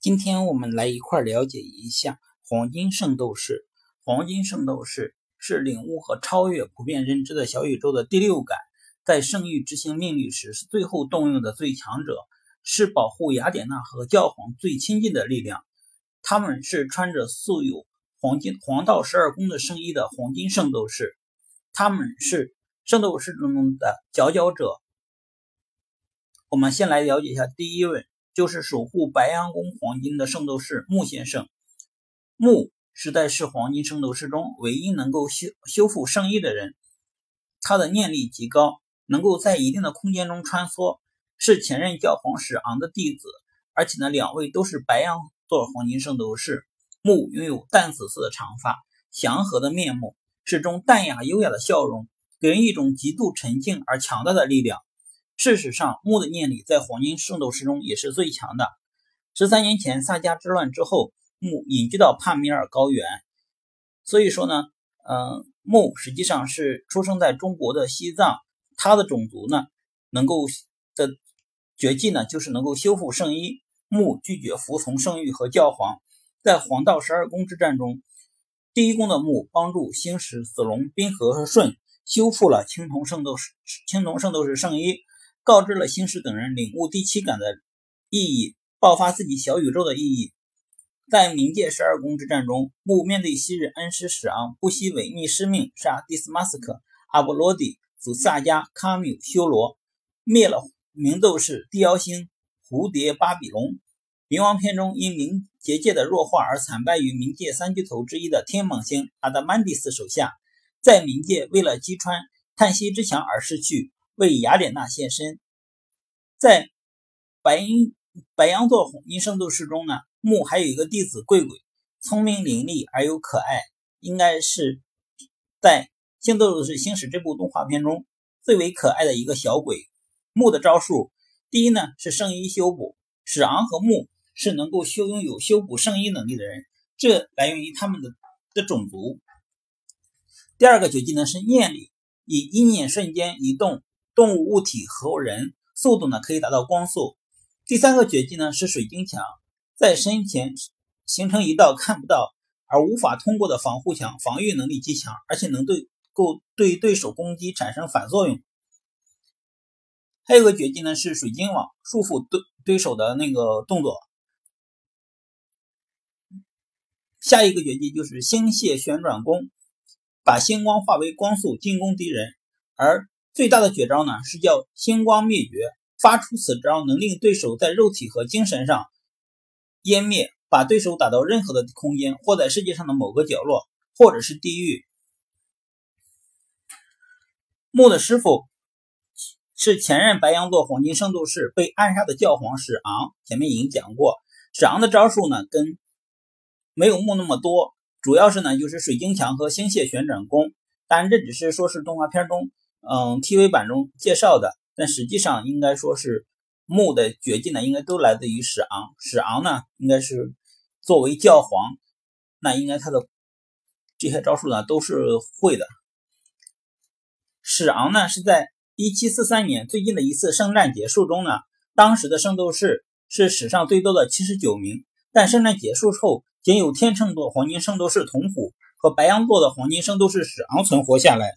今天我们来一块了解一下黄金圣斗士。黄金圣斗士是领悟和超越普遍认知的小宇宙的第六感，在圣域执行命令时是最后动用的最强者，是保护雅典娜和教皇最亲近的力量。他们是穿着素有黄金黄道十二宫的圣衣的黄金圣斗士，他们是圣斗士中的佼佼者。我们先来了解一下第一位。就是守护白羊宫黄金的圣斗士木先生。木实在是黄金圣斗士中唯一能够修修复圣衣的人。他的念力极高，能够在一定的空间中穿梭，是前任教皇史昂的弟子。而且呢，两位都是白羊座黄金圣斗士。木拥有淡紫色的长发，祥和的面目，始终淡雅优雅的笑容，给人一种极度沉静而强大的力量。事实上，木的念力在黄金圣斗士中也是最强的。十三年前萨迦之乱之后，木隐居到帕米尔高原。所以说呢，嗯，木实际上是出生在中国的西藏。他的种族呢，能够的绝技呢，就是能够修复圣衣。木拒绝服从圣域和教皇。在黄道十二宫之战中，第一宫的木帮助星矢、子龙、冰河和舜修复了青铜圣斗士青铜圣斗士圣衣。告知了星矢等人领悟第七感的意义，爆发自己小宇宙的意义。在冥界十二宫之战中，木面对昔日恩师史昂，不惜违逆师命，杀迪斯马斯克、阿波罗蒂、祖萨迦、卡缪、修罗，灭了冥斗士地妖星蝴蝶巴比龙。冥王篇中因冥结界的弱化而惨败于冥界三巨头之一的天蟒星阿德曼蒂斯手下，在冥界为了击穿叹息之墙而失去。为雅典娜献身，在白白羊座红金圣斗士中呢，木还有一个弟子贵贵，聪明伶俐而又可爱，应该是在《星斗士星矢》这部动画片中最为可爱的一个小鬼。木的招数，第一呢是圣衣修补，史昂和木是能够修拥有修补圣衣能力的人，这来源于他们的的种族。第二个绝技呢是念力，以一念瞬间移动。动物、物体和人速度呢可以达到光速。第三个绝技呢是水晶墙，在身前形成一道看不到而无法通过的防护墙，防御能力极强，而且能对够对对手攻击产生反作用。还有个绝技呢是水晶网，束缚对对手的那个动作。下一个绝技就是星屑旋转弓，把星光化为光速进攻敌人，而。最大的绝招呢是叫星光灭绝，发出此招能令对手在肉体和精神上湮灭，把对手打到任何的空间，或在世界上的某个角落，或者是地狱。木的师傅是前任白羊座黄金圣斗士被暗杀的教皇史昂，前面已经讲过，史昂的招数呢跟没有木那么多，主要是呢就是水晶墙和星屑旋转弓，但这只是说是动画片中。嗯，TV 版中介绍的，但实际上应该说是木的绝技呢，应该都来自于史昂。史昂呢，应该是作为教皇，那应该他的这些招数呢都是会的。史昂呢是在1743年最近的一次圣战结束中呢，当时的圣斗士是史上最多的79名，但圣战结束后，仅有天秤座黄金圣斗士铜虎和白羊座的黄金圣斗士史昂存活下来。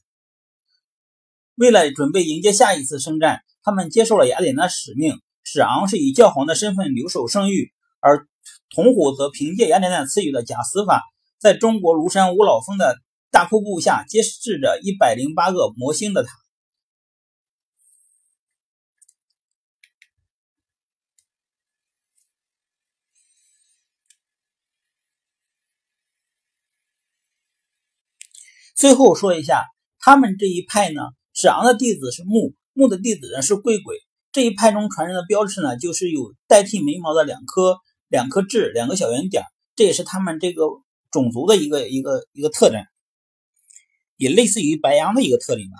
为了准备迎接下一次圣战，他们接受了雅典娜使命。史昂是以教皇的身份留守圣域，而铜虎则凭借雅典娜赐予的假死法，在中国庐山五老峰的大瀑布下揭示着一百零八个魔星的塔。最后说一下，他们这一派呢。子昂的弟子是木，木的弟子呢是贵鬼。这一派中传人的标志呢，就是有代替眉毛的两颗两颗痣，两个小圆点，这也是他们这个种族的一个一个一个特征，也类似于白羊的一个特点吧。